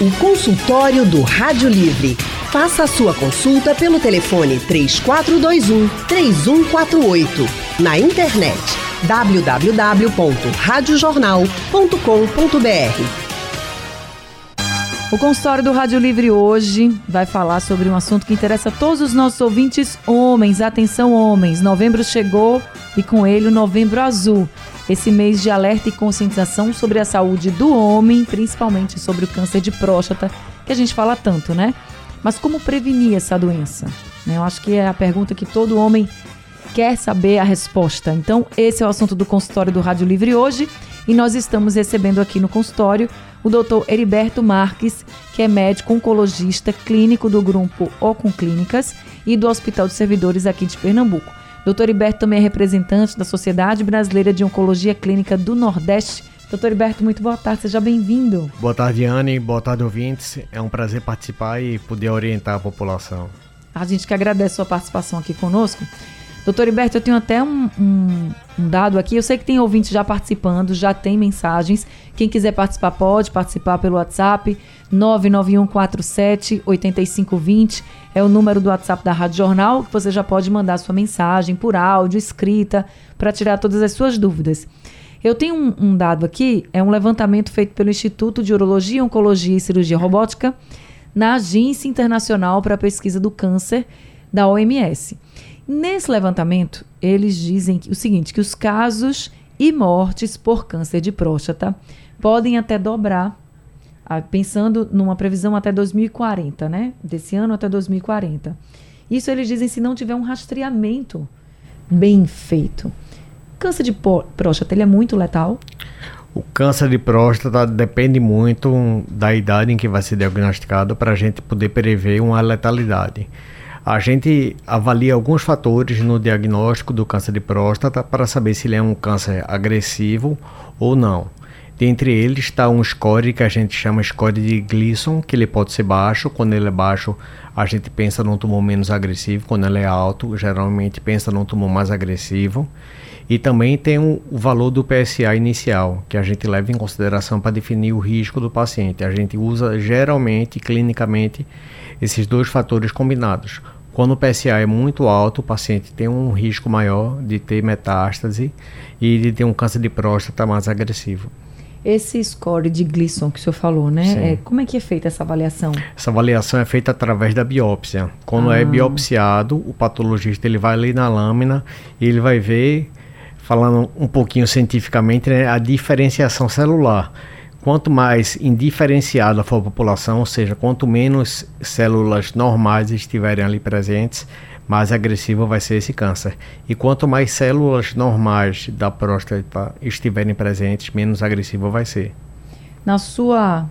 O consultório do Rádio Livre. Faça a sua consulta pelo telefone 3421 3148. Na internet www.radiojornal.com.br. O consultório do Rádio Livre hoje vai falar sobre um assunto que interessa a todos os nossos ouvintes homens. Atenção, homens! Novembro chegou e com ele o Novembro Azul. Esse mês de alerta e conscientização sobre a saúde do homem, principalmente sobre o câncer de próstata, que a gente fala tanto, né? Mas como prevenir essa doença? Né, eu acho que é a pergunta que todo homem quer saber a resposta. Então, esse é o assunto do consultório do Rádio Livre hoje. E nós estamos recebendo aqui no consultório o doutor Heriberto Marques, que é médico oncologista clínico do grupo Ocon Clínicas e do Hospital dos Servidores aqui de Pernambuco. Doutor Heriberto também é representante da Sociedade Brasileira de Oncologia Clínica do Nordeste. Doutor Heriberto, muito boa tarde, seja bem-vindo. Boa tarde, Anne, boa tarde, ouvintes. É um prazer participar e poder orientar a população. A gente que agradece a sua participação aqui conosco. Doutor Heriberto, eu tenho até um, um, um, dado aqui. Eu sei que tem ouvintes já participando, já tem mensagens. Quem quiser participar pode participar pelo WhatsApp 99147 8520. É o número do WhatsApp da Rádio Jornal, que você já pode mandar sua mensagem por áudio, escrita, para tirar todas as suas dúvidas. Eu tenho um, um, dado aqui, é um levantamento feito pelo Instituto de Urologia, Oncologia e Cirurgia Robótica na Agência Internacional para a Pesquisa do Câncer da OMS. Nesse levantamento, eles dizem que, o seguinte, que os casos e mortes por câncer de próstata podem até dobrar, pensando numa previsão até 2040, né? Desse ano até 2040. Isso eles dizem se não tiver um rastreamento bem feito. Câncer de próstata, ele é muito letal? O câncer de próstata depende muito da idade em que vai ser diagnosticado para a gente poder prever uma letalidade. A gente avalia alguns fatores no diagnóstico do câncer de próstata para saber se ele é um câncer agressivo ou não. Dentre eles está um score que a gente chama score de Gleason, que ele pode ser baixo. Quando ele é baixo, a gente pensa num tumor menos agressivo. Quando ele é alto, geralmente pensa num tumor mais agressivo. E também tem o, valor do PSA inicial, que a gente leva em consideração para definir o risco do paciente. A gente usa geralmente, clinicamente, esses dois fatores combinados. Quando o PSA é muito alto, o paciente tem um risco maior de ter metástase e de ter um câncer de próstata mais agressivo. Esse score de Gleason que o senhor falou, né? É, como é que é feita essa avaliação? Essa avaliação é feita através da biópsia. Quando é ah. é biopsiado, o patologista ele vai ali na lâmina e ele vai ver, falando um pouquinho cientificamente, né, a diferenciação celular. Quanto mais indiferenciada for a população, ou seja, quanto menos células normais estiverem ali presentes, mais agressivo vai ser esse câncer. E quanto mais células normais da próstata estiverem presentes, menos agressivo vai ser. Na sua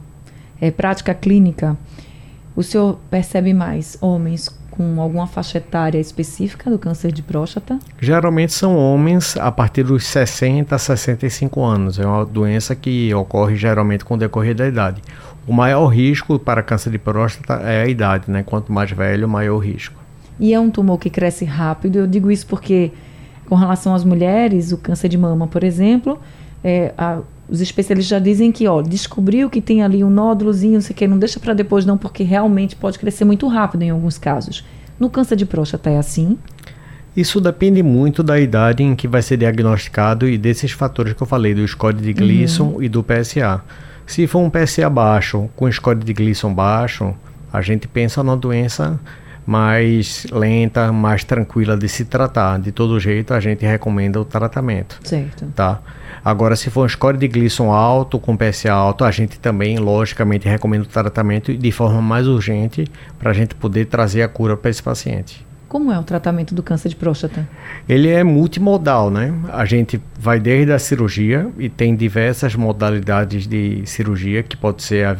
é, prática clínica, o senhor percebe mais homens com alguma faixa etária específica do câncer de próstata? Geralmente são homens a partir dos 60 a 65 anos. É uma doença que ocorre geralmente com o decorrer da idade. O maior risco para câncer de próstata é a idade, né? Quanto mais velho, maior o risco. E é um tumor que cresce rápido. Eu digo isso porque, com relação às mulheres, o câncer de mama, por exemplo, é, a, os especialistas já dizem que, ó, descobriu que tem ali um nódulozinho, não sei o que, não deixa para depois não, porque realmente pode crescer muito rápido em alguns casos. No câncer de próstata é assim? Isso depende muito da idade em que vai ser diagnosticado e desses fatores que eu falei, do score de Gleason uhum. e do PSA. Se for um PSA baixo, com score de Gleason baixo, a gente pensa numa doença mais lenta, mais tranquila de se tratar. De todo jeito, a gente recomenda o tratamento. Certo. Tá? Agora, se for um score de Gleason alto, com PSA alto, a gente também, logicamente, recomenda o tratamento de forma mais urgente para a gente poder trazer a cura para esse paciente. Como é o tratamento do câncer de próstata? Ele é multimodal, né? A gente vai desde a cirurgia e tem diversas modalidades de cirurgia, que pode ser a,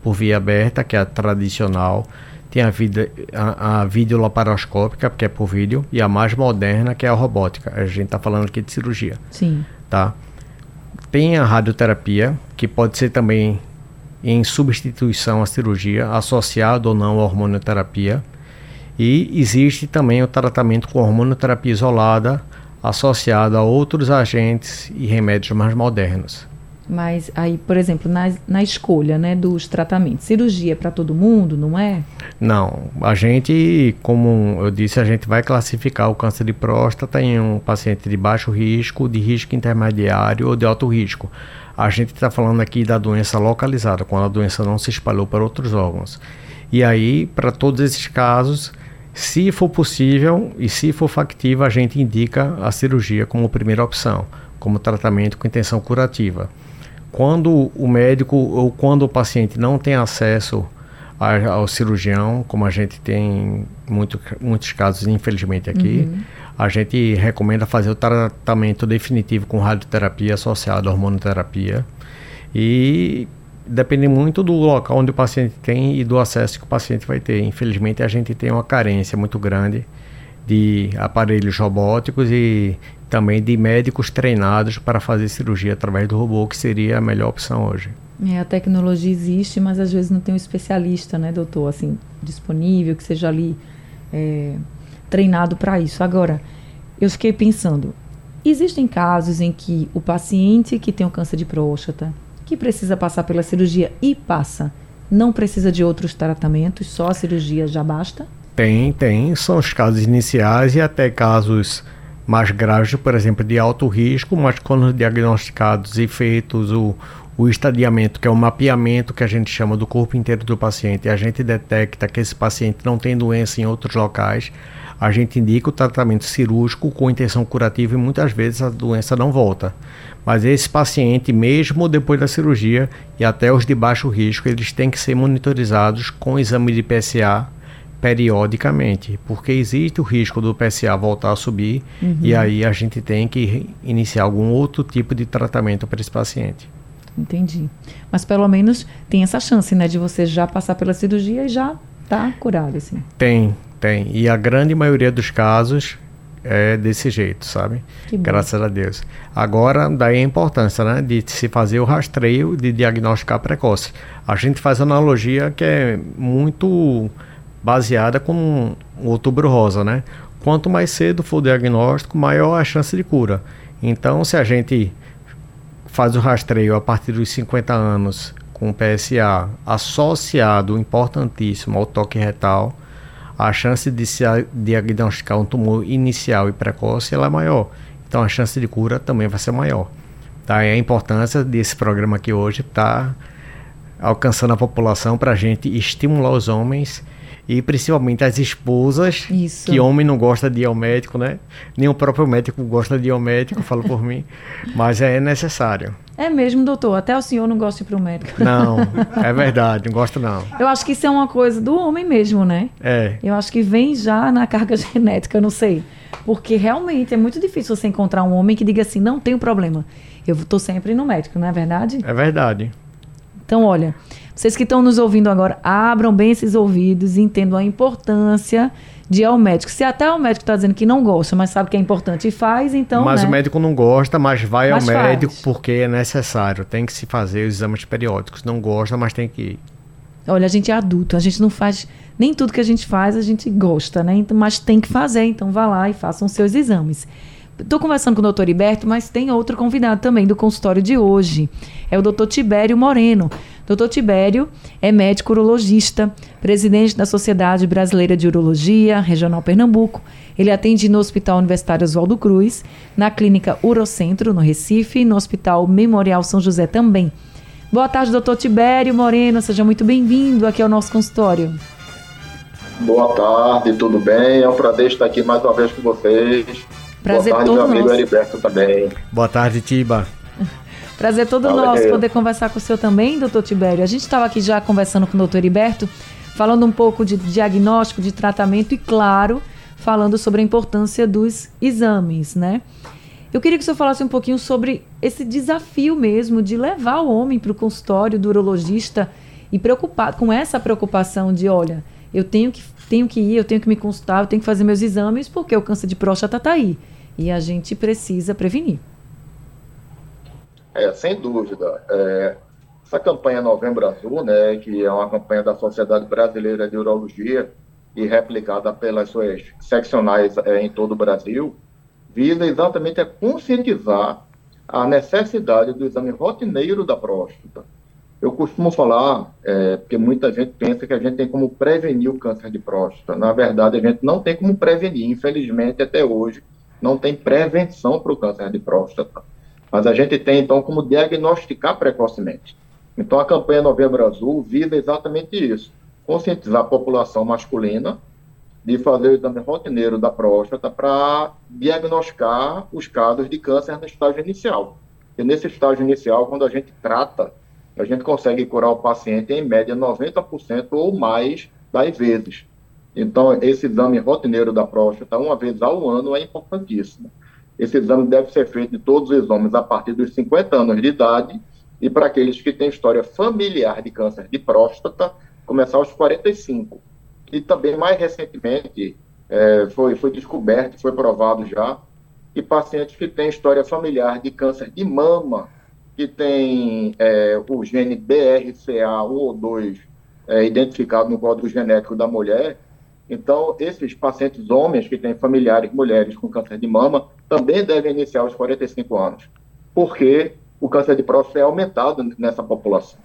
por via aberta, que é a tradicional, tem a, vida, a, a videolaparoscópica, que é por vídeo, e a mais moderna, que é a robótica. A gente está falando aqui de cirurgia. Sim. Tá? Tem a radioterapia, que pode ser também em substituição à cirurgia, associado ou não à hormonioterapia. E existe também o tratamento com hormonioterapia isolada, associado a outros agentes e remédios mais modernos. Mas aí, por exemplo, na, na escolha né, dos tratamentos, cirurgia é para todo mundo, não é? Não. A gente, como eu disse, a gente vai classificar o câncer de próstata em um paciente de baixo risco, de risco intermediário ou de alto risco. A gente está falando aqui da doença localizada, quando a doença não se espalhou para outros órgãos. E aí, para todos esses casos, se for possível e se for factível, a gente indica a cirurgia como primeira opção, como tratamento com intenção curativa quando o médico ou quando o paciente não tem acesso a, ao cirurgião, como a gente tem muito, muitos casos, infelizmente, aqui, uhum. a gente recomenda fazer o tratamento definitivo com radioterapia associado à hormonoterapia. E depende muito do local onde o paciente tem e do acesso que o paciente vai ter. Infelizmente, a gente tem uma carência muito grande de aparelhos robóticos e também de médicos treinados para fazer cirurgia através do robô, que seria a melhor opção hoje. É, a tecnologia existe, mas às vezes não tem um especialista, né, doutor, assim, disponível, que seja ali é, treinado para isso. Agora, eu fiquei pensando, existem casos em que o paciente que tem o um câncer de próstata, que precisa passar pela cirurgia e passa, não precisa de outros tratamentos, só a cirurgia já basta? Tem, tem. São os casos iniciais e até casos mais graves, por exemplo, de alto risco, mas quando diagnosticados e feitos o, o estadiamento, que é o mapeamento que a gente chama do corpo inteiro do paciente, e a gente detecta que esse paciente não tem doença em outros locais, a gente indica o tratamento cirúrgico com intenção curativa e muitas vezes a doença não volta. Mas esse paciente, mesmo depois da cirurgia e até os de baixo risco, eles têm que ser monitorizados com exame de PSA periodicamente, porque existe o risco do PSA voltar a subir uhum. e aí a gente tem que iniciar algum outro tipo de tratamento para esse paciente. Entendi. Mas pelo menos tem essa chance, né, de você já passar pela cirurgia e já tá curado, assim. Tem, tem. E a grande maioria dos casos é desse jeito, sabe? Graças a Deus. Agora, daí a importância, né, de se fazer o rastreio de diagnosticar precoce. A gente faz analogia que é muito baseada com o outubro rosa, né? Quanto mais cedo for o diagnóstico, maior a chance de cura. Então, se a gente faz o rastreio a partir dos 50 anos com PSA associado, importantíssimo, ao toque retal, a chance de se diagnosticar um tumor inicial e precoce ela é maior. Então, a chance de cura também vai ser maior. Daí a importância desse programa aqui hoje está alcançando a população para a gente estimular os homens e principalmente as esposas, Isso. que homem não gosta de ir ao médico, né? Nem o próprio médico gosta de ir ao médico, falo por mim, mas é necessário. É mesmo, doutor. Até o senhor não gosta de ir para o médico. Não, é verdade, não gosto não. Eu acho que isso é uma coisa do homem mesmo, né? É. Eu acho que vem já na carga genética, eu não sei. Porque realmente é muito difícil você encontrar um homem que diga assim, não tenho problema. Eu estou sempre no médico, não é verdade? É verdade. Então, olha, vocês que estão nos ouvindo agora, abram bem esses ouvidos e entendam a importância de ir ao médico. Se até o médico está dizendo que não gosta, mas sabe que é importante e faz, então. Mas né? o médico não gosta, mas vai mas ao faz. médico porque é necessário. Tem que se fazer os exames periódicos. Não gosta, mas tem que ir. Olha, a gente é adulto, a gente não faz. Nem tudo que a gente faz a gente gosta, né? Então, mas tem que fazer, então vá lá e façam seus exames. Estou conversando com o doutor Iberto, mas tem outro convidado também do consultório de hoje. É o doutor Tibério Moreno. Doutor Tibério é médico urologista, presidente da Sociedade Brasileira de Urologia, Regional Pernambuco. Ele atende no Hospital Universitário Oswaldo Cruz, na Clínica Urocentro, no Recife, e no Hospital Memorial São José também. Boa tarde, doutor Tibério Moreno. Seja muito bem-vindo aqui ao nosso consultório. Boa tarde, tudo bem? É um prazer estar aqui mais uma vez com vocês. Prazer Boa tarde, todo meu amigo nosso. Heriberto também. Boa tarde, Tiba. Prazer todo Fala nosso poder conversar com o senhor também, doutor Tibério. A gente estava aqui já conversando com o doutor Heriberto, falando um pouco de diagnóstico, de tratamento e, claro, falando sobre a importância dos exames, né? Eu queria que o senhor falasse um pouquinho sobre esse desafio mesmo de levar o homem para o consultório do urologista e preocupado com essa preocupação de, olha, eu tenho que, tenho que ir, eu tenho que me consultar, eu tenho que fazer meus exames porque o câncer de próstata está aí. E a gente precisa prevenir. É, sem dúvida. É, essa campanha Novembro Azul, né, que é uma campanha da Sociedade Brasileira de Urologia e replicada pelas suas seccionais é, em todo o Brasil, visa exatamente a conscientizar a necessidade do exame rotineiro da próstata. Eu costumo falar, é, porque muita gente pensa que a gente tem como prevenir o câncer de próstata. Na verdade, a gente não tem como prevenir. Infelizmente, até hoje, não tem prevenção para o câncer de próstata. Mas a gente tem, então, como diagnosticar precocemente. Então, a campanha Novembro Azul visa exatamente isso: conscientizar a população masculina de fazer o exame rotineiro da próstata para diagnosticar os casos de câncer no estágio inicial. E nesse estágio inicial, quando a gente trata, a gente consegue curar o paciente em média 90% ou mais das vezes. Então, esse exame rotineiro da próstata, uma vez ao ano, é importantíssimo. Esse exame deve ser feito de todos os homens a partir dos 50 anos de idade e para aqueles que têm história familiar de câncer de próstata, começar aos 45 e também mais recentemente é, foi, foi descoberto, foi provado já, que pacientes que têm história familiar de câncer de mama, que tem é, o gene BRCA1 ou 2 é, identificado no quadro genético da mulher, então esses pacientes homens que têm familiares mulheres com câncer de mama também devem iniciar aos 45 anos, porque o câncer de próstata é aumentado nessa população.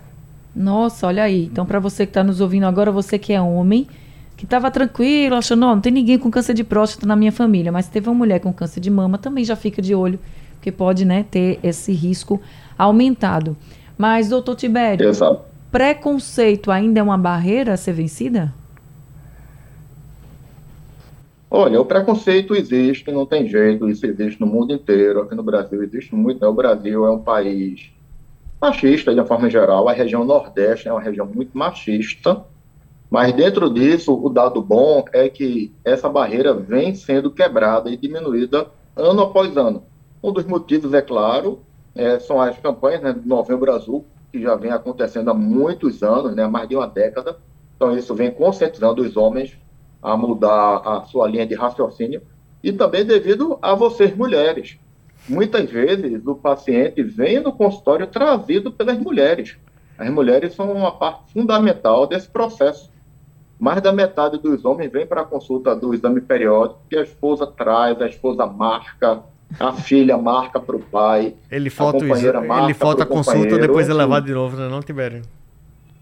Nossa, olha aí. Então, para você que está nos ouvindo agora, você que é homem, que estava tranquilo, achando, não, não tem ninguém com câncer de próstata na minha família, mas teve uma mulher com câncer de mama, também já fica de olho, porque pode, né, ter esse risco aumentado. Mas, doutor Tibério, Exato. preconceito ainda é uma barreira a ser vencida? Olha, o preconceito existe, não tem jeito, isso existe no mundo inteiro, aqui no Brasil existe muito, né? o Brasil é um país machista de uma forma geral, a região Nordeste é uma região muito machista, mas dentro disso, o dado bom é que essa barreira vem sendo quebrada e diminuída ano após ano. Um dos motivos, é claro, é, são as campanhas né, do Novembro Azul, que já vem acontecendo há muitos anos, né, há mais de uma década. Então, isso vem conscientizando os homens a mudar a sua linha de raciocínio e também devido a vocês, mulheres. Muitas vezes, o paciente vem no consultório trazido pelas mulheres. As mulheres são uma parte fundamental desse processo mais da metade dos homens vem para a consulta do exame periódico que a esposa traz, a esposa marca, a filha marca para o pai. Ele falta, marca ele falta a consulta, depois é levado de novo, né, não, Tibério?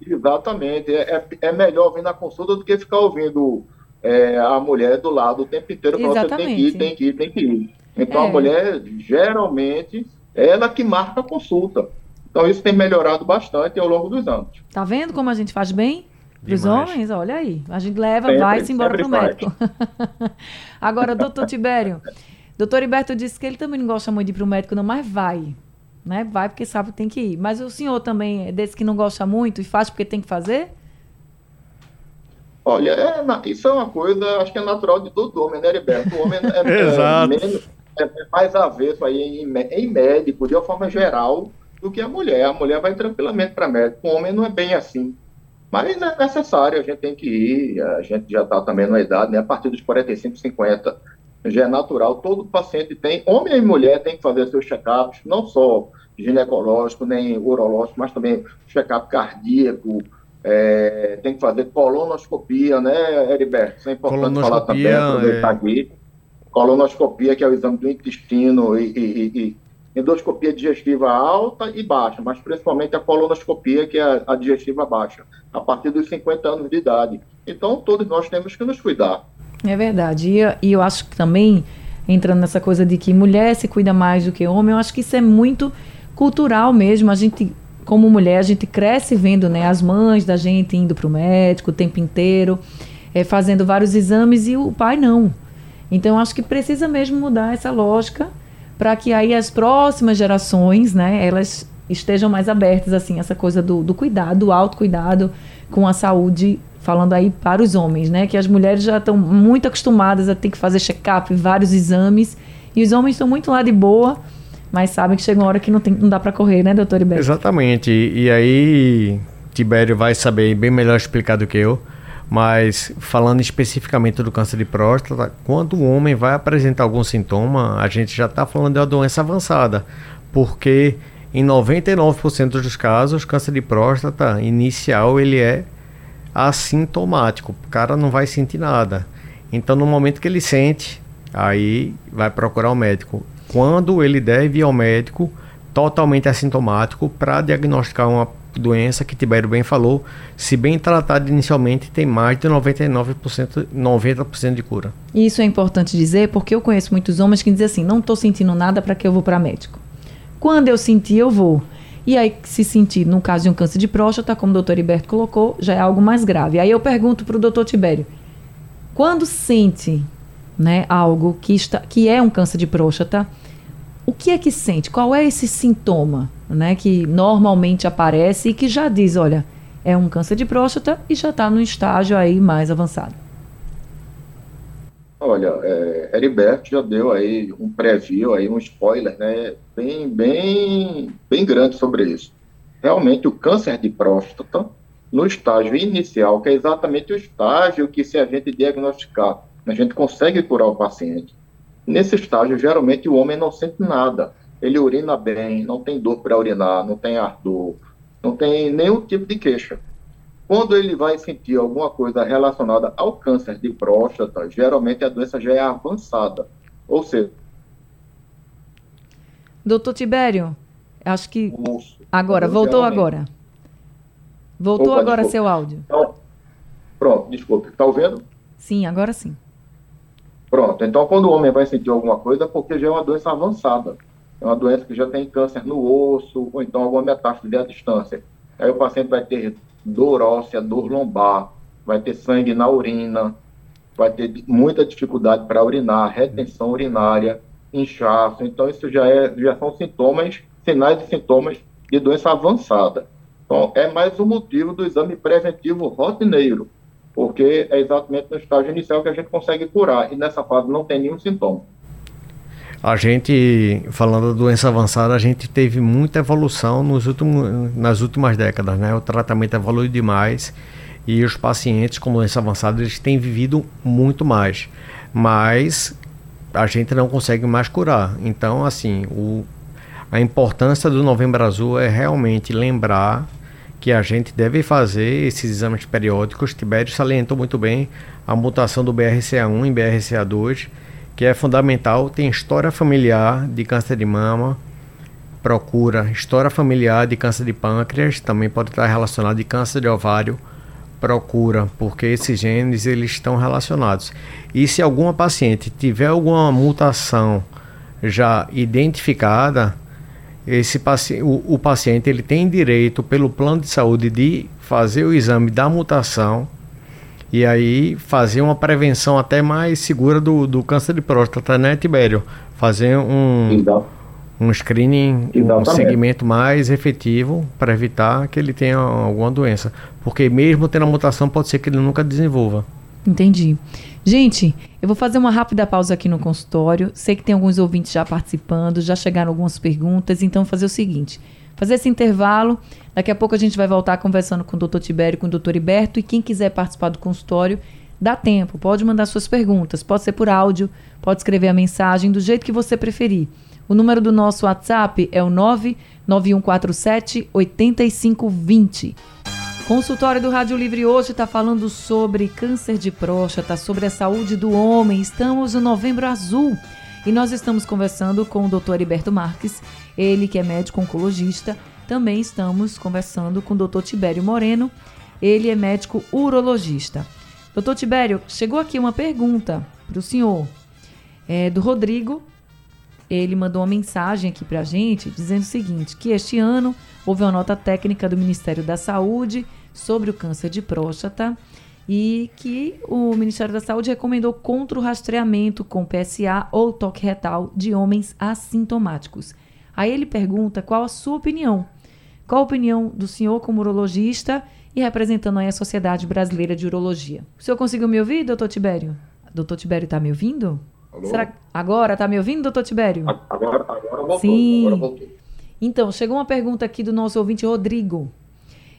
Exatamente. É, é, é melhor vir na consulta do que ficar ouvindo é, a mulher do lado o tempo inteiro falando você tem que ir, tem que ir, tem que ir. Então é. a mulher, geralmente, é ela que marca a consulta. Então isso tem melhorado bastante ao longo dos anos. Tá vendo como a gente faz bem? Para os homens, olha aí. A gente leva, sempre, vai-se embora para o médico. Agora, doutor Tibério, doutor Iberto disse que ele também não gosta muito de ir para o médico, não, mas vai. Né? Vai porque sabe que tem que ir. Mas o senhor também é desse que não gosta muito e faz porque tem que fazer? Olha, é, isso é uma coisa, acho que é natural de todo homem, né, Heriberto? O homem é, é, menos, é mais avesso aí em, em médico, de uma forma geral, do que a mulher. A mulher vai tranquilamente para médico. O homem não é bem assim. Mas é necessário, a gente tem que ir, a gente já está também na idade, né? A partir dos 45, 50, já é natural. Todo paciente tem, homem e mulher, tem que fazer seus check-ups, não só ginecológico, nem urológico, mas também check-up cardíaco, é, tem que fazer colonoscopia, né, Heriberto? Isso é importante falar também, aproveitar é... aqui. Colonoscopia, que é o exame do intestino e, e, e endoscopia digestiva alta e baixa, mas principalmente a colonoscopia, que é a digestiva baixa, a partir dos 50 anos de idade. Então, todos nós temos que nos cuidar. É verdade. E, e eu acho que também, entrando nessa coisa de que mulher se cuida mais do que homem, eu acho que isso é muito cultural mesmo. A gente, como mulher, a gente cresce vendo né, as mães da gente indo para o médico o tempo inteiro, é, fazendo vários exames, e o pai não. Então, acho que precisa mesmo mudar essa lógica para que aí as próximas gerações, né, elas estejam mais abertas, assim, essa coisa do, do cuidado, do autocuidado com a saúde, falando aí para os homens, né, que as mulheres já estão muito acostumadas a ter que fazer check-up, vários exames, e os homens estão muito lá de boa, mas sabem que chega uma hora que não, tem, não dá para correr, né, doutor Iberto? Exatamente, e aí Tibério vai saber bem melhor explicar do que eu, mas falando especificamente do câncer de próstata, quando o homem vai apresentar algum sintoma, a gente já está falando de uma doença avançada, porque em 99% dos casos, câncer de próstata inicial ele é assintomático, o cara não vai sentir nada. Então, no momento que ele sente, aí vai procurar o um médico. Quando ele deve ir ao médico, totalmente assintomático para diagnosticar uma doença que Tibério bem falou, se bem tratada inicialmente, tem mais de 99%, 90% de cura. Isso é importante dizer porque eu conheço muitos homens que dizem assim: não estou sentindo nada para que eu vou para médico. Quando eu sentir, eu vou. E aí, se sentir, no caso de um câncer de próstata, como o doutor Iberto colocou, já é algo mais grave. Aí eu pergunto para o doutor Tibério: quando sente né, algo que, está, que é um câncer de próstata, o que é que sente? Qual é esse sintoma né, que normalmente aparece e que já diz, olha, é um câncer de próstata e já está no estágio aí mais avançado? Olha, é, Heriberto já deu aí um preview, aí um spoiler, né, bem, bem, bem grande sobre isso. Realmente, o câncer de próstata, no estágio inicial, que é exatamente o estágio que se a gente diagnosticar, a gente consegue curar o paciente. Nesse estágio, geralmente o homem não sente nada. Ele urina bem, não tem dor para urinar, não tem ardor, não tem nenhum tipo de queixa. Quando ele vai sentir alguma coisa relacionada ao câncer de próstata, geralmente a doença já é avançada. Ou seja. Doutor Tibério, acho que. Agora, voltou agora. Voltou Opa, agora desculpa. seu áudio. Então, pronto, desculpe. Está ouvindo? Sim, agora sim. Pronto, então quando o homem vai sentir alguma coisa, é porque já é uma doença avançada. É uma doença que já tem câncer no osso, ou então alguma metástase à distância. Aí o paciente vai ter dor óssea, dor lombar, vai ter sangue na urina, vai ter muita dificuldade para urinar, retenção urinária, inchaço. Então, isso já, é, já são sintomas, sinais e sintomas de doença avançada. Então, é mais um motivo do exame preventivo rotineiro porque é exatamente no estágio inicial que a gente consegue curar, e nessa fase não tem nenhum sintoma. A gente, falando da doença avançada, a gente teve muita evolução nos últimos, nas últimas décadas, né? O tratamento evoluiu demais e os pacientes com doença avançada eles têm vivido muito mais, mas a gente não consegue mais curar. Então, assim, o, a importância do Novembro Azul é realmente lembrar que a gente deve fazer esses exames periódicos. Tibério salientou muito bem a mutação do BRCA1 em BRCA2, que é fundamental. Tem história familiar de câncer de mama, procura história familiar de câncer de pâncreas, também pode estar relacionado de câncer de ovário, procura, porque esses genes eles estão relacionados. E se alguma paciente tiver alguma mutação já identificada, esse paci o, o, paciente ele tem direito pelo plano de saúde de fazer o exame da mutação e aí fazer uma prevenção até mais segura do, do câncer de próstata, né, Tibério? Fazer um, um screening, Exatamente. um segmento mais efetivo para evitar que ele tenha alguma doença. Porque mesmo tendo a mutação, pode ser que ele nunca desenvolva. Entendi. Gente, eu vou fazer uma rápida pausa aqui no consultório. Sei que tem alguns ouvintes já participando, já chegaram algumas perguntas, então vou fazer o seguinte: fazer esse intervalo. Daqui a pouco a gente vai voltar conversando com o doutor Tibério com o doutor Iberto. E quem quiser participar do consultório, dá tempo, pode mandar suas perguntas. Pode ser por áudio, pode escrever a mensagem do jeito que você preferir. O número do nosso WhatsApp é o 99147 8520. Consultório do Rádio Livre hoje está falando sobre câncer de próstata, sobre a saúde do homem. Estamos no Novembro Azul e nós estamos conversando com o Dr. Heriberto Marques, ele que é médico oncologista. Também estamos conversando com o Dr. Tibério Moreno, ele é médico urologista. Doutor Tibério, chegou aqui uma pergunta para o senhor, é, do Rodrigo. Ele mandou uma mensagem aqui para a gente dizendo o seguinte: que este ano houve uma nota técnica do Ministério da Saúde sobre o câncer de próstata e que o Ministério da Saúde recomendou contra o rastreamento com PSA ou toque retal de homens assintomáticos. Aí ele pergunta qual a sua opinião. Qual a opinião do senhor como urologista e representando aí a Sociedade Brasileira de Urologia? O senhor conseguiu me ouvir, doutor Tibério? Doutor Tibério está me ouvindo? Alô? Será agora está me ouvindo, doutor Tibério? Agora, agora voltou. Sim. Agora voltou. Então, chegou uma pergunta aqui do nosso ouvinte Rodrigo.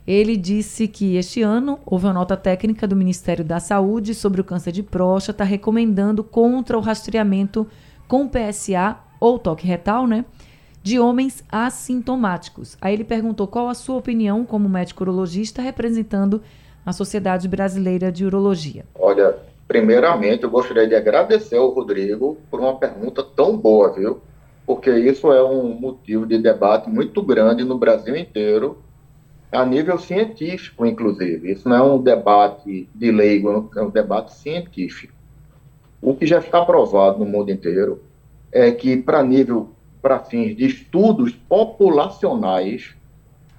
Ele disse que este ano houve uma nota técnica do Ministério da Saúde sobre o câncer de próstata recomendando contra o rastreamento com PSA ou toque retal, né? De homens assintomáticos. Aí ele perguntou qual a sua opinião como médico urologista representando a Sociedade Brasileira de Urologia. Olha, primeiramente eu gostaria de agradecer ao Rodrigo por uma pergunta tão boa, viu? porque isso é um motivo de debate muito grande no Brasil inteiro, a nível científico, inclusive. Isso não é um debate de leigo, é um debate científico. O que já está provado no mundo inteiro é que, para nível, para fins de estudos populacionais,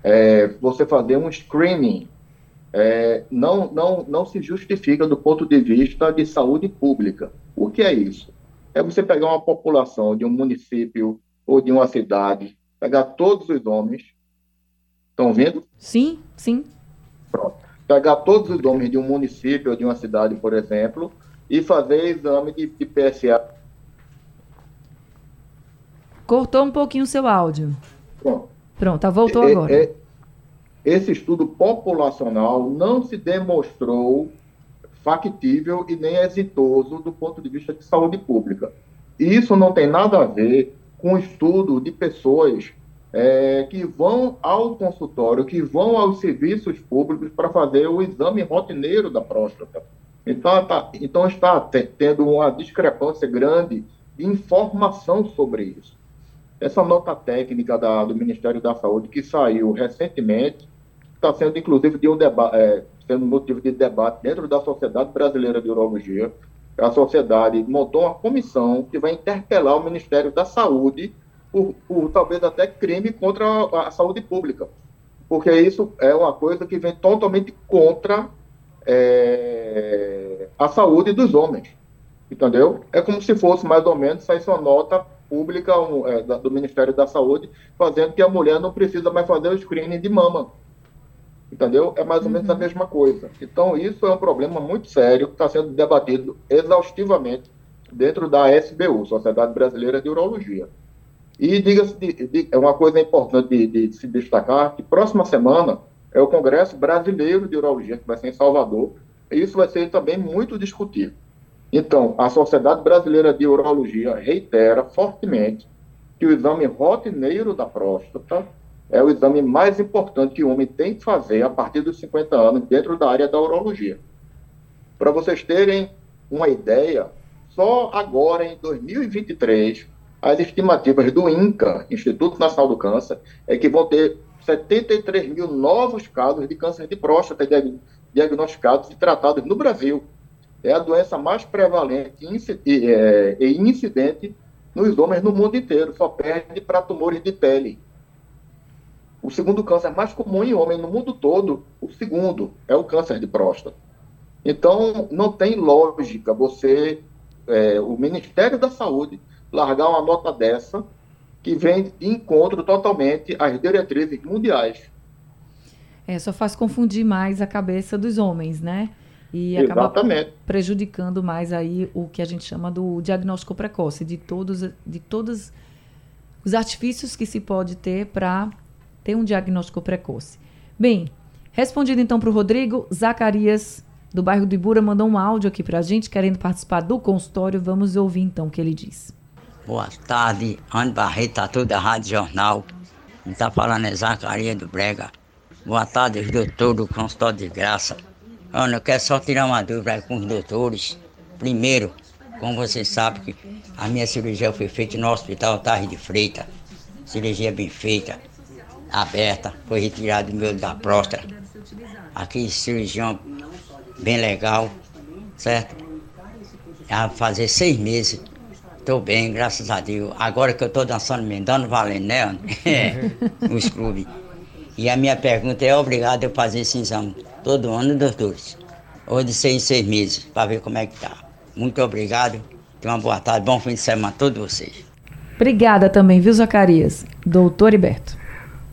é, você fazer um screening é, não, não, não se justifica do ponto de vista de saúde pública. O que é isso? É você pegar uma população de um município ou de uma cidade, pegar todos os homens, estão vendo? Sim, sim. Pronto. Pegar todos os homens de um município ou de uma cidade, por exemplo, e fazer exame de, de PSA. Cortou um pouquinho o seu áudio. Pronto. Pronto, tá, voltou é, agora. É, esse estudo populacional não se demonstrou factível e nem exitoso do ponto de vista de saúde pública. E isso não tem nada a ver com o estudo de pessoas é, que vão ao consultório, que vão aos serviços públicos para fazer o exame rotineiro da próstata. Então, tá, então está tendo uma discrepância grande de informação sobre isso. Essa nota técnica da, do Ministério da Saúde, que saiu recentemente, está sendo inclusive de um debate, é, sendo motivo de debate dentro da Sociedade Brasileira de Urologia. A sociedade montou uma comissão que vai interpelar o Ministério da Saúde por, por talvez até crime contra a, a, saúde pública, porque isso é uma coisa que vem totalmente contra é, a saúde dos homens, entendeu? É como se fosse mais ou menos saísse uma nota pública um, é, do Ministério da Saúde fazendo que a mulher não precisa mais fazer o screening de mama. Entendeu? É mais ou menos a uhum. mesma coisa. Então, isso é um problema muito sério que está sendo debatido exaustivamente dentro da SBU, Sociedade Brasileira de Urologia. E diga-se, é uma coisa importante de, de, se destacar, que próxima semana é o Congresso Brasileiro de Urologia, que vai ser em Salvador, e isso vai ser também muito discutido. Então, a Sociedade Brasileira de Urologia reitera fortemente que o exame rotineiro da próstata é o exame mais importante que o homem tem que fazer a partir dos 50 anos dentro da área da urologia. Para vocês terem uma ideia, só agora em 2023, as estimativas do INCA, Instituto Nacional do Câncer, é que vão ter 73 mil novos casos de câncer de próstata diagnosticados e tratados no Brasil. É a doença mais prevalente é, e incidente nos homens no mundo inteiro, só perde para tumores de pele. O segundo câncer mais comum em homem no mundo todo, o segundo, é o câncer de próstata. Então, não tem lógica você, é, o Ministério da Saúde, largar uma nota dessa que vem de encontro totalmente às diretrizes mundiais. É, só faz confundir mais a cabeça dos homens, né? E acaba prejudicando mais aí o que a gente chama do diagnóstico precoce, de todos, de todos os artifícios que se pode ter para ter um diagnóstico precoce. Bem, respondido então para o Rodrigo, Zacarias, do bairro do Ibura, mandou um áudio aqui para a gente, querendo participar do consultório. Vamos ouvir então o que ele diz. Boa tarde, Ana Barreto, tá tudo da Rádio Jornal. Está falando é Zacarias do Brega. Boa tarde, doutor do consultório de graça. Ana, eu quero só tirar uma dúvida com os doutores. Primeiro, como vocês sabem, que a minha cirurgia foi feita no Hospital Tarde de Freitas. Cirurgia bem feita aberta, foi retirado meu da próstata. Aqui cirurgião bem legal, certo? Já fazer seis meses. Estou bem, graças a Deus. Agora que eu estou dançando, me dando valendo, né? É, nos clubes. E a minha pergunta é obrigado a fazer esse exame todo ano, doutores. Ou de seis em seis meses, para ver como é que tá. Muito obrigado. Tenha uma boa tarde, bom fim de semana a todos vocês. Obrigada também, viu, Zacarias? Doutor Iberto.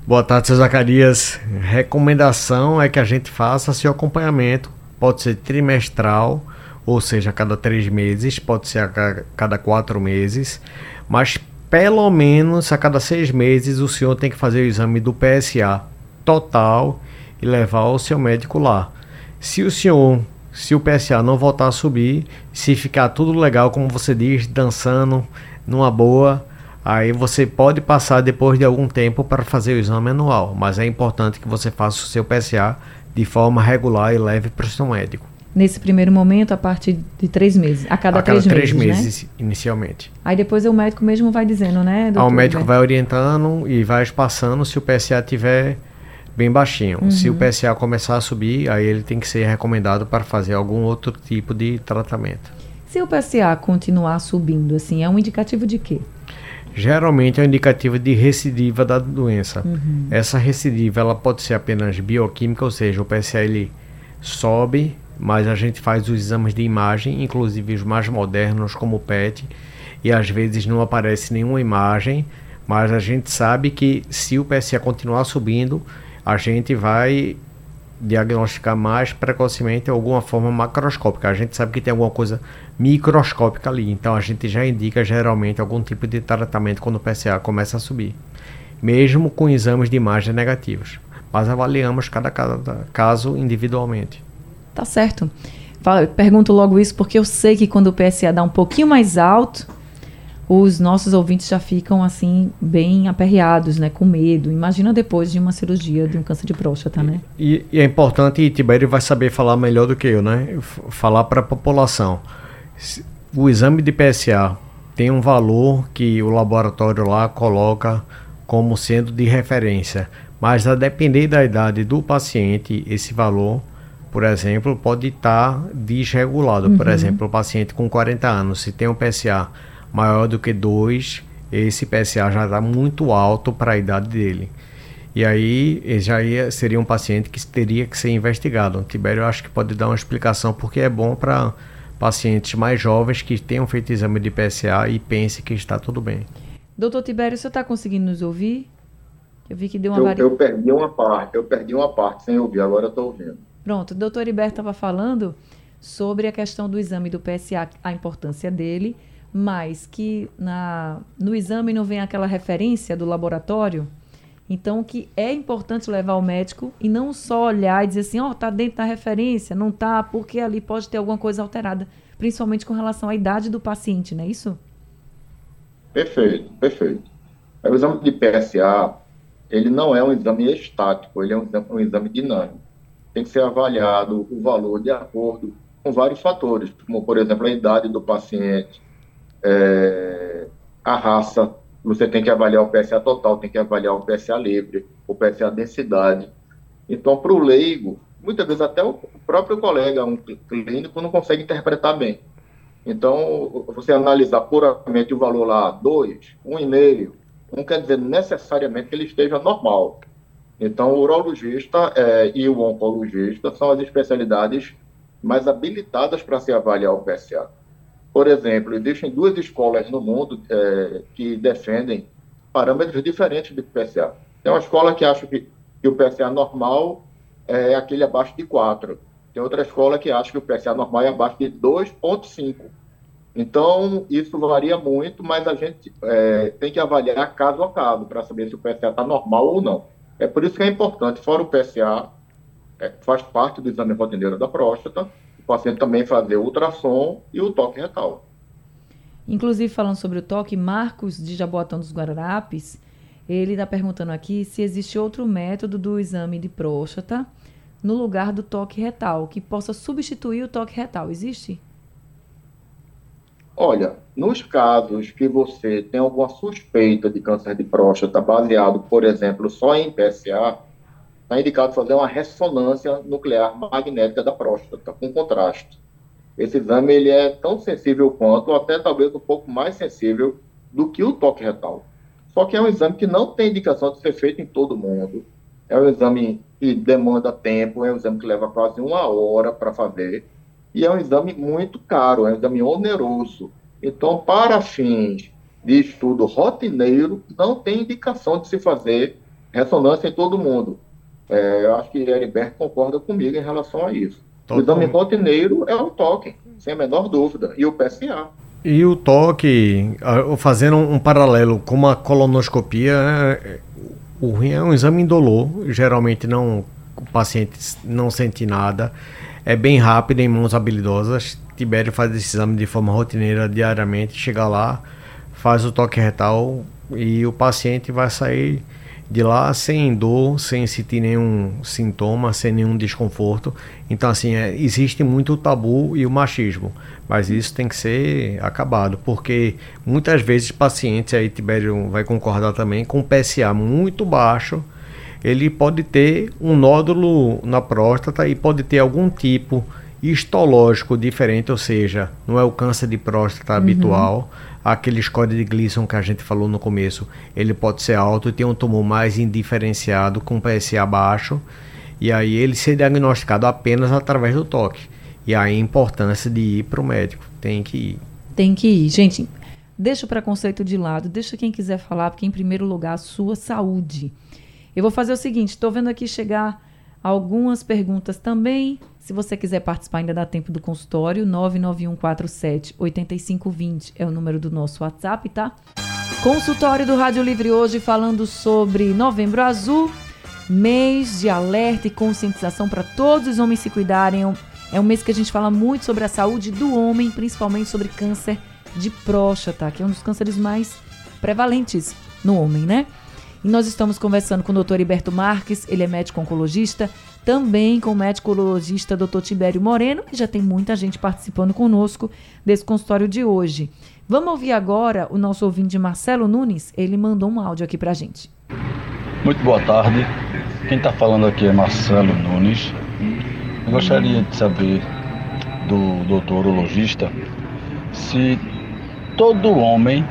Boa tarde, seu Zacarias. Recomendação é que a gente faça seu acompanhamento. Pode ser trimestral, ou seja, a cada três meses, pode ser a cada quatro meses, mas pelo menos a cada seis meses o senhor tem que fazer o exame do PSA total e levar o seu médico lá. Se o senhor, se o PSA não voltar a subir, se ficar tudo legal, como você diz, dançando numa boa, Aí você pode passar depois de algum tempo para fazer o exame anual, mas é importante que você faça o seu PSA de forma regular e leve para o seu médico. nesse primeiro momento a partir de três meses, a cada, a cada três, três meses, meses, né? inicialmente. Aí depois o médico mesmo vai dizendo, né? Doutor o médico vai orientando e vai espaçando se o PSA tiver bem baixinho. Se o Uhum. PSA começar a subir, aí ele tem que ser recomendado para fazer algum outro tipo de tratamento. Se o PSA continuar subindo, assim, é um indicativo de quê? Geralmente é um indicativo de recidiva da doença. Uhum. Essa recidiva ela pode ser apenas bioquímica, ou seja, o PSA ele sobe, mas a gente faz os exames de imagem, inclusive os mais modernos como o PET, e às vezes não aparece nenhuma imagem, mas a gente sabe que se o PSA continuar subindo, a gente vai diagnosticar mais precocemente alguma forma macroscópica. A gente sabe que tem alguma coisa microscópica ali, então a gente já indica geralmente algum tipo de tratamento quando o PSA começa a subir, mesmo com exames de imagem negativos. Mas avaliamos cada, cada caso individualmente. Tá certo. Pergunto logo isso porque eu sei que quando o PSA dá um pouquinho mais alto, os nossos ouvintes já ficam assim bem aperreados, né, com medo. Imagina depois de uma cirurgia de um câncer de próstata, né? E, e é importante, e Tibério vai saber falar melhor do que eu, né? Falar para a população. O exame de PSA tem um valor que o laboratório lá coloca como sendo de referência, mas a depender da idade do paciente, esse valor, por exemplo, pode estar desregulado. Por exemplo, o paciente com 40 anos, se tem um PSA maior do que 2, esse PSA já está muito alto para a idade dele. E aí já ia, seria um paciente que teria que ser investigado. O Tibério eu acho que pode dar uma explicação porque é bom para pacientes mais jovens que tenham feito exame de PSA e pensem que está tudo bem. Doutor Tibério, você está conseguindo nos ouvir? Eu vi que deu uma Eu, vari... eu perdi uma parte, eu perdi uma parte sem ouvir, agora eu estou ouvindo. Pronto, o doutor Heriberto estava falando sobre a questão do exame do PSA, a importância dele, mas que na, no exame não vem aquela referência do laboratório. Então, que é importante levar ao médico e não só olhar e dizer assim, ó, tá dentro da referência, não tá, porque ali pode ter alguma coisa alterada, principalmente com relação à idade do paciente, não é isso? Perfeito, perfeito. O exame de PSA, ele não é um exame estático, ele é um exame, um exame dinâmico. Tem que ser avaliado o valor de acordo com vários fatores, como, por exemplo, a idade do paciente, é, a raça, você tem que avaliar o PSA total, tem que avaliar o PSA livre, o PSA densidade. Então, para o leigo, muitas vezes até o próprio colega, um clínico, não consegue interpretar bem. Então, você analisar puramente o valor lá, 2, 1,5, não quer dizer necessariamente que ele esteja normal. Então, o urologista eh, e o oncologista são as especialidades mais habilitadas para se avaliar o PSA. Por exemplo, existem duas escolas no mundo eh, que defendem parâmetros diferentes de PSA. Tem uma escola que acha que, que o PSA normal é aquele abaixo de 4. Tem outra escola que acha que o PSA normal é abaixo de 2,5. Então, isso varia muito, mas a gente é, tem que avaliar caso a caso para saber se o PSA está normal ou não. É por isso que é importante, fora o PSA, é, faz parte do exame rotineiro da próstata, o paciente também fazer o ultrassom e o toque retal. Inclusive, falando sobre o toque, Marcos de Jaboatão dos Guararapes, ele está perguntando aqui se existe outro método do exame de próstata no lugar do toque retal, que possa substituir o toque retal. Existe? Olha, nos casos que você tem alguma suspeita de câncer de próstata baseado, por exemplo, só em PSA, está indicado fazer uma ressonância nuclear magnética da próstata, com contraste. Esse exame ele é tão sensível quanto, ou até talvez um pouco mais sensível do que o toque retal. Só que é um exame que não tem indicação de ser feito em todo mundo. É um exame que demanda tempo, é um exame que leva quase uma hora para fazer. E é um exame muito caro, é um exame oneroso. Então, para fins de estudo rotineiro, não tem indicação de se fazer ressonância em todo mundo. É, eu acho que Heriberto concorda comigo em relação a isso. O exame rotineiro é o toque, sem a menor dúvida, e o PSA. E o toque, fazendo um paralelo com uma colonoscopia, é, o rim é um exame indolor, geralmente não o paciente não sente nada, é bem rápido em mãos habilidosas. Tibério faz esse exame de forma rotineira diariamente, chega lá, faz o toque retal e o paciente vai sair de lá sem dor, sem sentir nenhum sintoma, sem nenhum desconforto. Então, assim, é, existe muito o tabu e o machismo, mas isso tem que ser acabado, porque muitas vezes pacientes, aí Tibério vai concordar também, com PSA muito baixo, ele pode ter um nódulo na próstata e pode ter algum tipo histológico diferente, ou seja, não é o câncer de próstata uhum. habitual, aquele score de Gleason que a gente falou no começo, ele pode ser alto e ter um tumor mais indiferenciado com PSA baixo, e aí ele ser diagnosticado apenas através do toque. E aí a importância de ir para o médico, tem que ir. Tem que ir. Gente, deixa o preconceito de lado, deixa quem quiser falar, porque em primeiro lugar a sua saúde. Eu vou fazer o seguinte, estou vendo aqui chegar algumas perguntas também se você quiser participar, ainda dá tempo do consultório. 99147 8520 é o número do nosso WhatsApp, tá? Consultório do Rádio Livre hoje falando sobre Novembro Azul, mês de alerta e conscientização para todos os homens se cuidarem. É um mês que a gente fala muito sobre a saúde do homem, principalmente sobre câncer de próstata, que é um dos cânceres mais prevalentes no homem, né? E nós estamos conversando com o Dr. Iberto Marques, ele é médico oncologista, também com o médico urologista Dr. Tibério Moreno, e já tem muita gente participando conosco desse consultório de hoje. Vamos ouvir agora o nosso ouvinte Marcelo Nunes, ele mandou um áudio aqui pra gente. Muito boa tarde. Quem está falando aqui é Marcelo Nunes. Eu gostaria de saber do doutor urologista se todo homem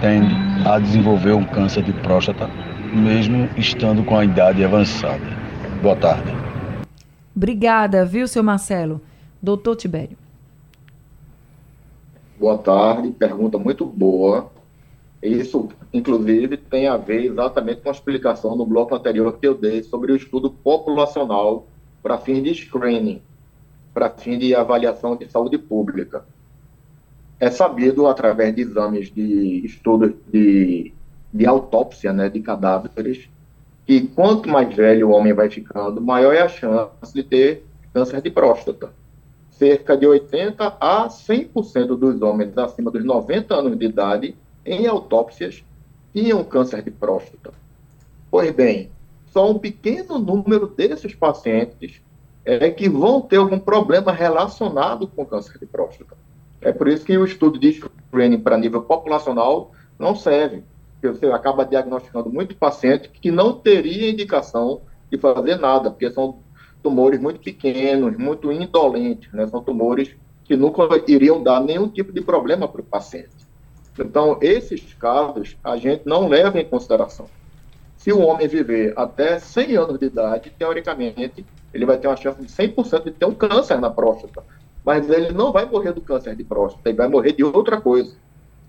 tende a desenvolver um câncer de próstata, mesmo estando com a idade avançada. Boa tarde. Obrigada, viu, seu Marcelo? Doutor Tibério. Boa tarde, pergunta muito boa. Isso, inclusive, tem a ver exatamente com a explicação no bloco anterior que eu dei sobre o estudo populacional para fim de screening, para fim de avaliação de saúde pública. É sabido, através de exames de estudos de, de autópsia né, de cadáveres, que quanto mais velho o homem vai ficando, maior é a chance de ter câncer de próstata. Cerca de 80 a 100% dos homens acima dos 90 anos de idade, em autópsias, tinham câncer de próstata. Pois bem, só um pequeno número desses pacientes é que vão ter algum problema relacionado com câncer de próstata. É por isso que o estudo de screening para nível populacional não serve porque você acaba diagnosticando muito paciente que não teria indicação de fazer nada, porque são tumores muito pequenos, muito indolentes, né? são tumores que nunca iriam dar nenhum tipo de problema para o paciente. Então, esses casos a gente não leva em consideração. Se o homem viver até 100 anos de idade, teoricamente, ele vai ter uma chance de 100% de ter um câncer na próstata. Mas ele não vai morrer do câncer de próstata, ele vai morrer de outra coisa.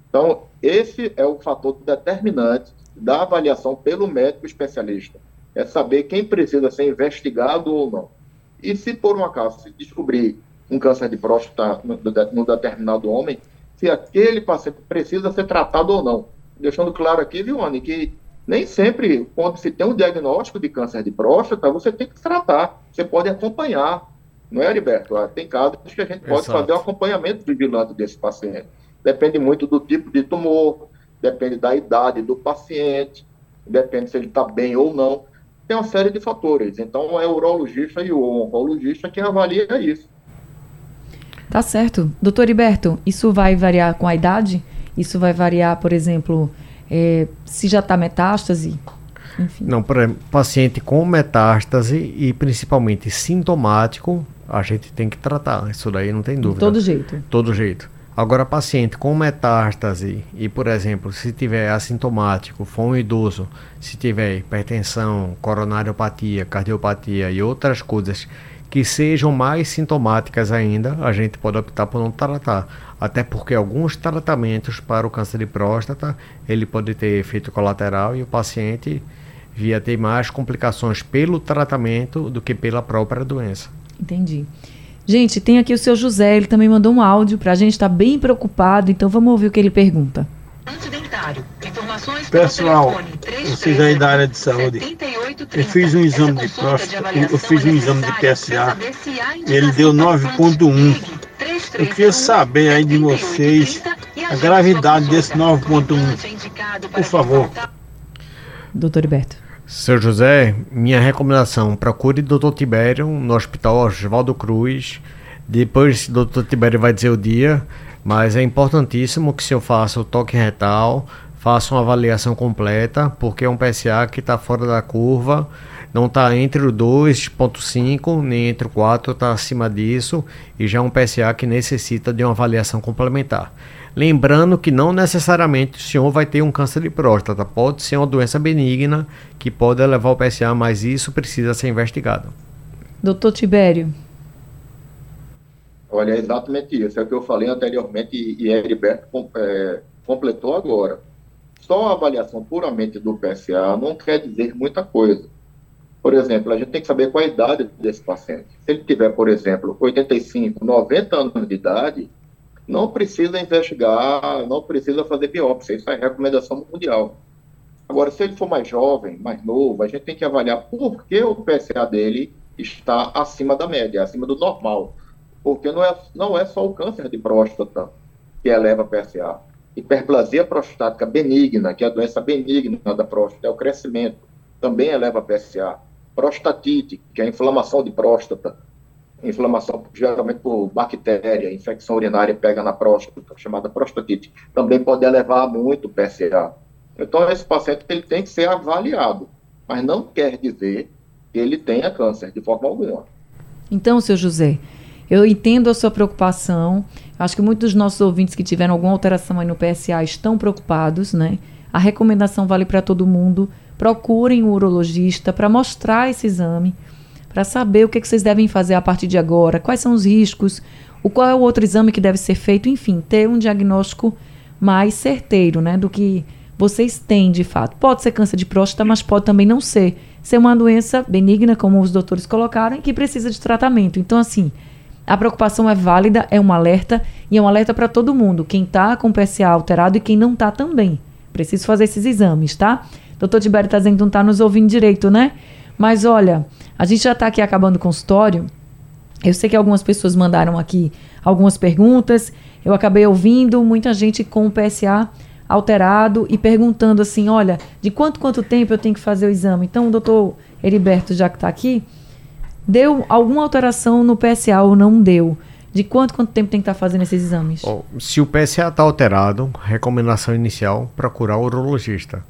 Então, esse é o fator determinante da avaliação pelo médico especialista. É saber quem precisa ser investigado ou não. E se por um acaso se descobrir um câncer de próstata no determinado homem, se aquele paciente precisa ser tratado ou não. Deixando claro aqui, viu, Anne, que nem sempre, quando se tem um diagnóstico de câncer de próstata, você tem que tratar. Você pode acompanhar. Não é, Heriberto? Tem casos que a gente pode Exato. fazer o acompanhamento vigilante desse paciente depende muito do tipo de tumor, depende da idade do paciente, depende se ele está bem ou não. Tem uma série de fatores. Então, é o urologista e o oncologista que avalia isso. Tá certo. Doutor Iberto, isso vai variar com a idade? Isso vai variar, por exemplo, é, se já está metástase? Enfim. Não, exemplo, paciente com metástase e principalmente sintomático, a gente tem que tratar. Isso daí não tem dúvida. De todo jeito. Todo jeito. Agora, paciente com metástase e, por exemplo, se tiver assintomático, for um idoso, se tiver hipertensão, coronariopatia, cardiopatia e outras coisas que sejam mais sintomáticas ainda, a gente pode optar por não tratar. Até porque alguns tratamentos para o câncer de próstata, ele pode ter efeito colateral e o paciente via ter mais complicações pelo tratamento do que pela própria doença. Entendi. Gente, tem aqui o seu José, ele também mandou um áudio para a gente, está bem preocupado, então vamos ouvir o que ele pergunta. Pessoal, vocês aí da área de saúde, eu fiz um exame de próstata, eu fiz um exame de PSA, ele deu 9.1. Eu queria saber aí de vocês a gravidade desse 9.1. Por favor. Doutor Iberto. Seu José, minha recomendação, procure o Dr. Tibério no Hospital Oswaldo Cruz. Depois o Dr. Tibério vai dizer o dia, mas é importantíssimo que o senhor faça o toque retal, faça uma avaliação completa, porque é um PSA que está fora da curva, não está entre o 2.5 nem entre o 4, está acima disso, e já é um PSA que necessita de uma avaliação complementar. Lembrando que não necessariamente o senhor vai ter um câncer de próstata, pode ser uma doença benigna que pode levar ao PSA, mas isso precisa ser investigado. Doutor Tibério. Olha, é exatamente isso. É o que eu falei anteriormente e, e Heriberto é, completou agora. Só a avaliação puramente do PSA não quer dizer muita coisa. Por exemplo, a gente tem que saber qual a idade desse paciente. Se ele tiver, por exemplo, 85, 90 anos de idade, não precisa investigar, não precisa fazer biópsia, isso é recomendação mundial. Agora, se ele for mais jovem, mais novo, a gente tem que avaliar por que o PSA dele está acima da média, acima do normal. Porque não é, não é só o câncer de próstata que eleva PSA. Hiperplasia prostática benigna, que é a doença benigna da próstata, é o crescimento, também eleva PSA. Prostatite, que é a inflamação de próstata, inflamação geralmente por bactéria, infecção urinária pega na próstata, chamada prostatite, também pode elevar muito o PSA. Então, esse paciente ele tem que ser avaliado, mas não quer dizer que ele tenha câncer, de forma alguma. Então, seu José, eu entendo a sua preocupação. Acho que muitos dos nossos ouvintes que tiveram alguma alteração aí no PSA estão preocupados, né? A recomendação vale para todo mundo. Procurem um urologista para mostrar esse exame para saber o que, que vocês devem fazer a partir de agora, quais são os riscos, o qual é o outro exame que deve ser feito, enfim, ter um diagnóstico mais certeiro, né, do que vocês têm de fato. Pode ser câncer de próstata, mas pode também não ser. Ser uma doença benigna, como os doutores colocaram, que precisa de tratamento. Então, assim, a preocupação é válida, é um alerta e é um alerta para todo mundo, quem está com PSA alterado e quem não está também. Preciso fazer esses exames, tá? Doutor Tibério está dizendo que não está nos ouvindo direito, né? Mas olha, a gente já está aqui acabando o consultório. Eu sei que algumas pessoas mandaram aqui algumas perguntas. Eu acabei ouvindo muita gente com o PSA alterado e perguntando assim: olha, de quanto quanto tempo eu tenho que fazer o exame? Então, o doutor Heriberto, já que está aqui, deu alguma alteração no PSA ou não deu? De quanto quanto tempo tem que estar tá fazendo esses exames? Oh, se o PSA está alterado, recomendação inicial, procurar o urologista.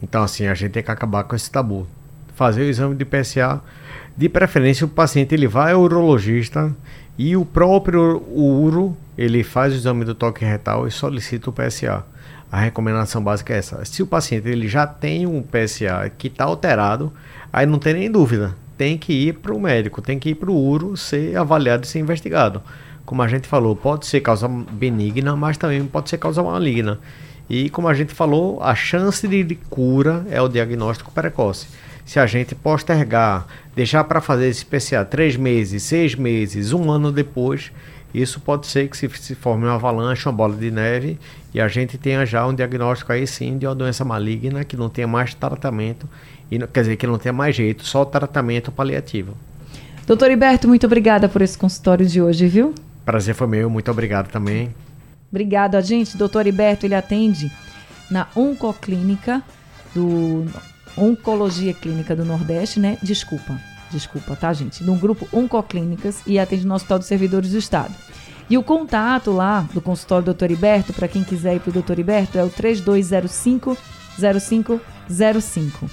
Então, assim, a gente tem que acabar com esse tabu. Fazer o exame de PSA de preferência, o paciente ele vai ao urologista e o próprio uro ele faz o exame do toque retal e solicita o PSA. A recomendação básica é essa. Se o paciente ele já tem um PSA que está alterado, aí não tem nem dúvida. Tem que ir para o médico, tem que ir para o uro ser avaliado e ser investigado. Como a gente falou, pode ser causa benigna, mas também pode ser causa maligna. E como a gente falou, a chance de cura é o diagnóstico precoce se a gente postergar, deixar para fazer esse PCA três meses, seis meses, um ano depois, isso pode ser que se, se forme uma avalanche, uma bola de neve, e a gente tenha já um diagnóstico aí sim de uma doença maligna que não tenha mais tratamento, e, quer dizer, que não tenha mais jeito, só tratamento paliativo. Doutor Iberto, muito obrigada por esse consultório de hoje, viu? Prazer foi meu, muito obrigado também. Obrigada, gente. Doutor Iberto, ele atende na Oncoclínica do Oncologia Clínica do Nordeste, né? Desculpa, desculpa, tá, gente? No grupo Oncoclínicas e atende no Hospital dos Servidores do Estado. E o contato lá do consultório Dr. Iberto, para quem quiser ir para o Dr. Iberto, é o 3205 0505.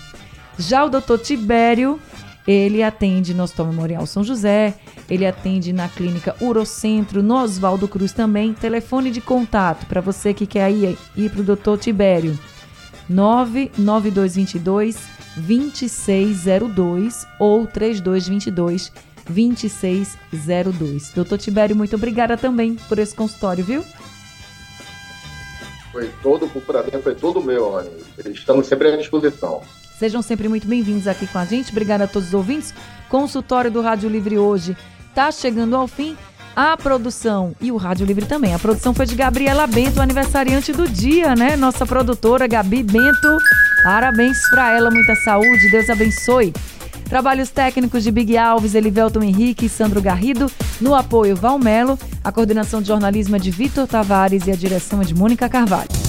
Já o Dr. Tibério, ele atende no Hospital Memorial São José, ele atende na clínica Urocentro, no Oswaldo Cruz também. Telefone de contato para você que quer ir, ir para o Dr. Tibério, 99222 2602 ou 3222 2602. Doutor Tibério, muito obrigada também por esse consultório, viu? Foi todo o prazer, foi todo meu. Estamos sempre à disposição. Sejam sempre muito bem-vindos aqui com a gente. Obrigada a todos os ouvintes. Consultório do Rádio Livre hoje está chegando ao fim a produção e o Rádio Livre também. A produção foi de Gabriela Bento, aniversariante do dia, né? Nossa produtora Gabi Bento. Parabéns para ela, muita saúde, Deus abençoe. Trabalhos técnicos de Big Alves, Elivelton Henrique e Sandro Garrido. No apoio, Valmelo. A coordenação de jornalismo é de Vitor Tavares e a direção é de Mônica Carvalho.